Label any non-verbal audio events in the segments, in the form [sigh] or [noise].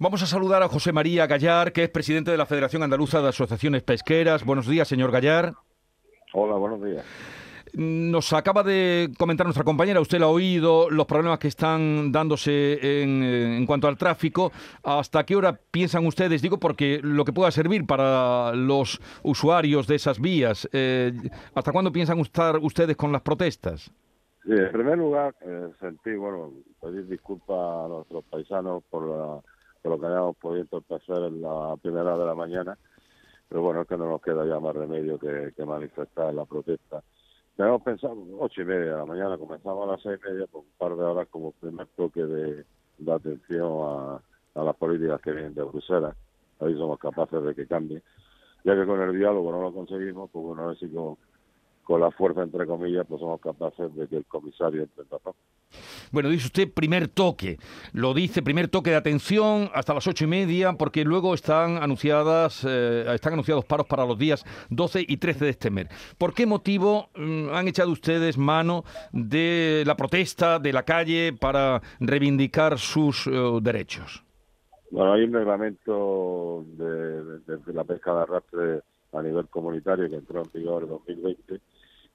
Vamos a saludar a José María Gallar, que es presidente de la Federación Andaluza de Asociaciones Pesqueras. Buenos días, señor Gallar. Hola, buenos días. Nos acaba de comentar nuestra compañera, usted lo ha oído, los problemas que están dándose en, cuanto al tráfico. ¿Hasta qué hora piensan ustedes? Digo, porque lo que pueda servir para los usuarios de esas vías, eh, ¿hasta cuándo piensan estar ustedes con las protestas? Sí, en primer lugar, eh, sentí, bueno, pedir disculpas a nuestros paisanos por la lo que hayamos podido pasar en la primera de la mañana, pero bueno, es que no nos queda ya más remedio que, manifestar la protesta. Tenemos pensado ocho y media de la mañana, comenzamos a las seis y media por un par de horas como primer toque de, atención a, las políticas que vienen de Bruselas. Ahí somos capaces de que cambie. Ya que con el diálogo no lo conseguimos, pues bueno, a ver si con la fuerza, entre comillas, pues somos capaces de que el comisario entre razón. Bueno, dice usted primer toque, lo dice primer toque de atención hasta las ocho y media, porque luego están anunciadas, eh, están anunciados paros para los días 12 y 13 de este mes. ¿Por qué motivo mm, han echado ustedes mano de la protesta de la calle para reivindicar sus eh, derechos? Bueno, hay un reglamento de, de la pesca de arrastre a nivel comunitario que entró en vigor en 2020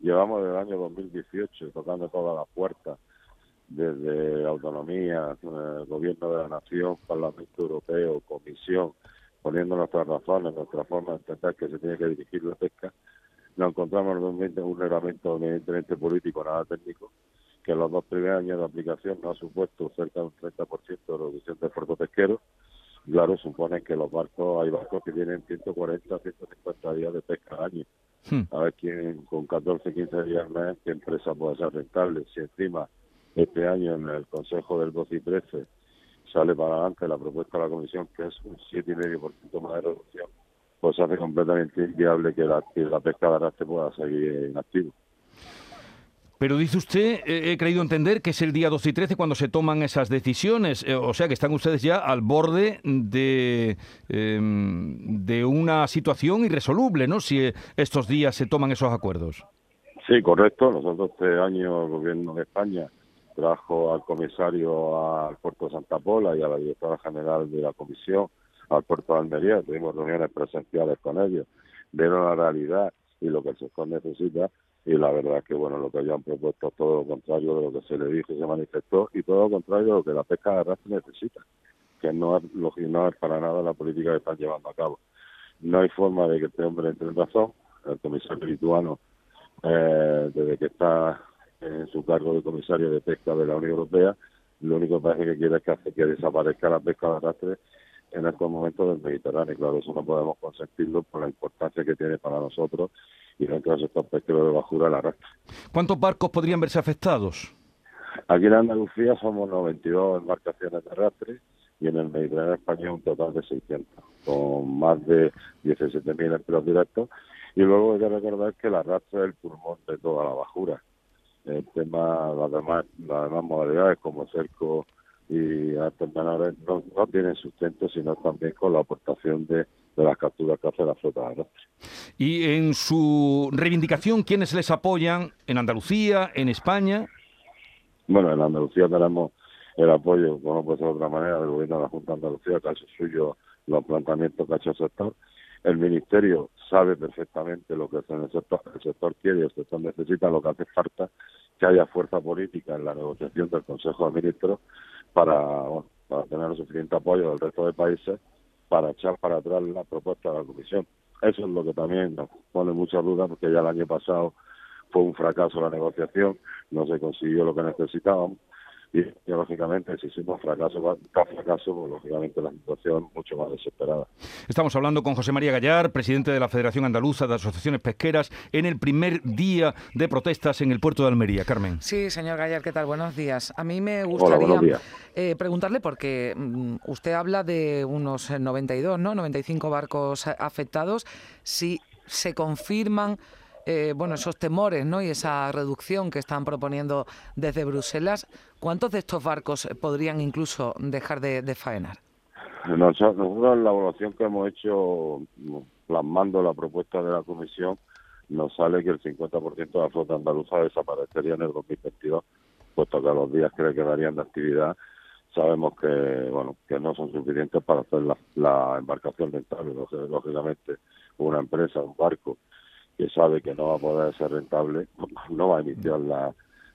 Llevamos desde el año 2018 tocando todas las puertas, desde autonomía, eh, gobierno de la nación, Parlamento Europeo, Comisión, poniendo nuestras razones, nuestra forma de entender que se tiene que dirigir la pesca. Nos encontramos en un reglamento evidentemente político, nada técnico, que en los dos primeros años de aplicación no ha supuesto cerca de un 30% de reducción del puerto pesquero. Claro, supone que los barcos, hay barcos que tienen 140, 150 días de pesca al año Hmm. A ver quién con 14, 15 días más, qué empresa puede ser rentable. Si encima este año en el Consejo del 12 y 13 sale para adelante la propuesta de la Comisión, que es un 7,5% más de reducción, pues hace completamente inviable que la, que la pesca de arrastre pueda seguir en activo. Pero dice usted, he creído entender que es el día 12 y 13 cuando se toman esas decisiones, eh, o sea que están ustedes ya al borde de, em, de una situación irresoluble, ¿no? Si estos días se toman esos acuerdos. Sí, correcto. Nosotros este año el Gobierno de España trajo al comisario al puerto Santa Pola y a la directora general de la comisión al puerto de Almería. Tuvimos reuniones presenciales con ellos, vieron la realidad y lo que el sector necesita y la verdad es que bueno lo que hayan propuesto es todo lo contrario de lo que se le dijo y se manifestó y todo lo contrario de lo que la pesca de arrastre necesita que no es, no es para nada la política que están llevando a cabo no hay forma de que este hombre entre en razón el comisario lituano eh, desde que está en su cargo de comisario de pesca de la Unión Europea lo único que parece que quiere es que hace que desaparezca la pesca de arrastre en estos momentos del Mediterráneo. Claro, eso no podemos consentirlo por la importancia que tiene para nosotros y dentro de estos pesqueros de bajura la arrastre. ¿Cuántos barcos podrían verse afectados? Aquí en Andalucía somos 92 embarcaciones de arrastre y en el Mediterráneo español un total de 600, con más de 17.000 empleos directos. Y luego hay que recordar que el arrastre es el pulmón de toda la bajura. El tema, las demás, las demás modalidades como cerco y artes menores no, no tienen sustento, sino también con la aportación de de las capturas que hace la flota de Y en su reivindicación, ¿quiénes les apoyan en Andalucía, en España? Bueno, en Andalucía tenemos el apoyo, como puede ser de otra manera, del gobierno de la Junta de Andalucía, que ha hecho suyo los planteamientos que ha hecho el sector. El Ministerio sabe perfectamente lo que el sector, el sector quiere y el sector necesita, lo que hace falta que haya fuerza política en la negociación del Consejo de Ministros para, para tener el suficiente apoyo del resto de países para echar para atrás la propuesta de la Comisión. Eso es lo que también nos pone mucha duda porque ya el año pasado fue un fracaso la negociación, no se consiguió lo que necesitábamos y, lógicamente si hicimos fracaso fracaso, pues lógicamente la situación es mucho más desesperada. Estamos hablando con José María Gallar, presidente de la Federación Andaluza de Asociaciones Pesqueras, en el primer día de protestas en el puerto de Almería. Carmen. Sí, señor Gallar, ¿qué tal? Buenos días. A mí me gustaría eh, preguntarle, porque mm, usted habla de unos 92, ¿no? 95 barcos afectados. Si se confirman eh, bueno, esos temores ¿no? y esa reducción que están proponiendo desde Bruselas, ¿cuántos de estos barcos podrían incluso dejar de, faenar? Nosotros, la evaluación que hemos hecho plasmando la propuesta de la Comisión nos sale que el 50% de la flota andaluza desaparecería en el 2022, puesto que a los días que le quedarían de actividad sabemos que bueno que no son suficientes para hacer la, la embarcación rentable. Lógicamente, una empresa, un barco que sabe que no va a poder ser rentable, [laughs] no va a iniciar la,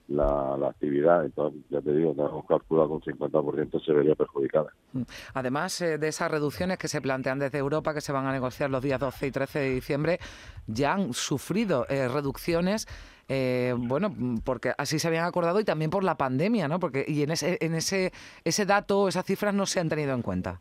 la, actividad. Entonces, ya te digo, tenemos calculado que un 50% se vería perjudicada. Mm. Además eh, de esas reducciones que se plantean desde Europa, que se van a negociar los días 12 y 13 de diciembre, ya han sufrido eh, reducciones. Eh, bueno, porque así se habían acordado y también por la pandemia, ¿no? Porque y en ese en ese ese dato, esas cifras no se han tenido en cuenta.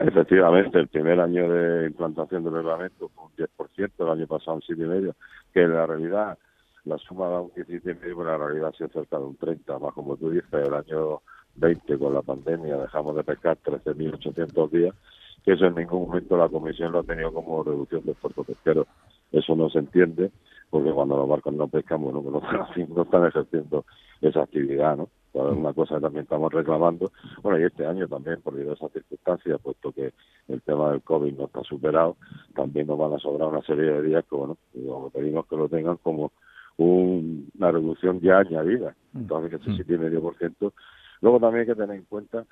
Efectivamente, el primer año de implantación del reglamento fue un 10%, el año pasado un 7,5%, que en la realidad la suma da un 17,5%, pero la realidad se cerca de un 30%, más como tú dices, el año 20 con la pandemia dejamos de pescar 13.800 días, que eso en ningún momento la Comisión lo ha tenido como reducción del puerto pesquero. Eso no se entiende, porque cuando los barcos no pescan, bueno, no, [laughs] no están ejerciendo esa actividad, ¿no? Es una cosa que también estamos reclamando. Bueno, y este año también, por diversas circunstancias, puesto que el tema del COVID no está superado, también nos van a sobrar una serie de días que, bueno, pedimos que lo tengan como una reducción ya añadida. Mm. Entonces, que sí tiene medio por ciento. Luego también hay que tener en cuenta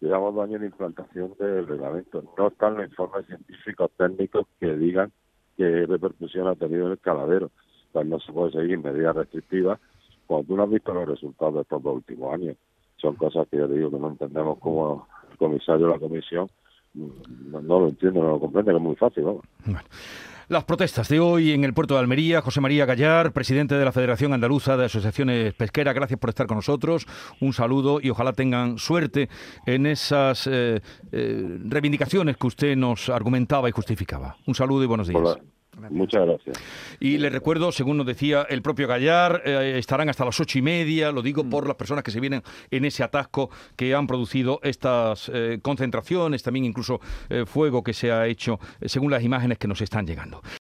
que llevamos dos años de implantación del reglamento. No están los informes científicos técnicos que digan qué repercusión ha tenido en el caladero. Pues no se puede seguir medidas restrictivas cuando tú no has visto los resultados de estos dos últimos años. Son cosas que yo digo que no entendemos como el comisario de la comisión no, lo entiendo, no lo comprende, que es muy fácil. Vamos. Las protestas de hoy en el puerto de Almería, José María Gallar, presidente de la Federación Andaluza de Asociaciones Pesqueras, gracias por estar con nosotros, un saludo y ojalá tengan suerte en esas eh, eh, reivindicaciones que usted nos argumentaba y justificaba. Un saludo y buenos días. Muchas gracias. Y le recuerdo, según nos decía el propio Gallar, eh, estarán hasta las ocho y media, lo digo por mm. las personas que se vienen en ese atasco que han producido estas eh, concentraciones, también incluso eh, fuego que se ha hecho según las imágenes que nos están llegando.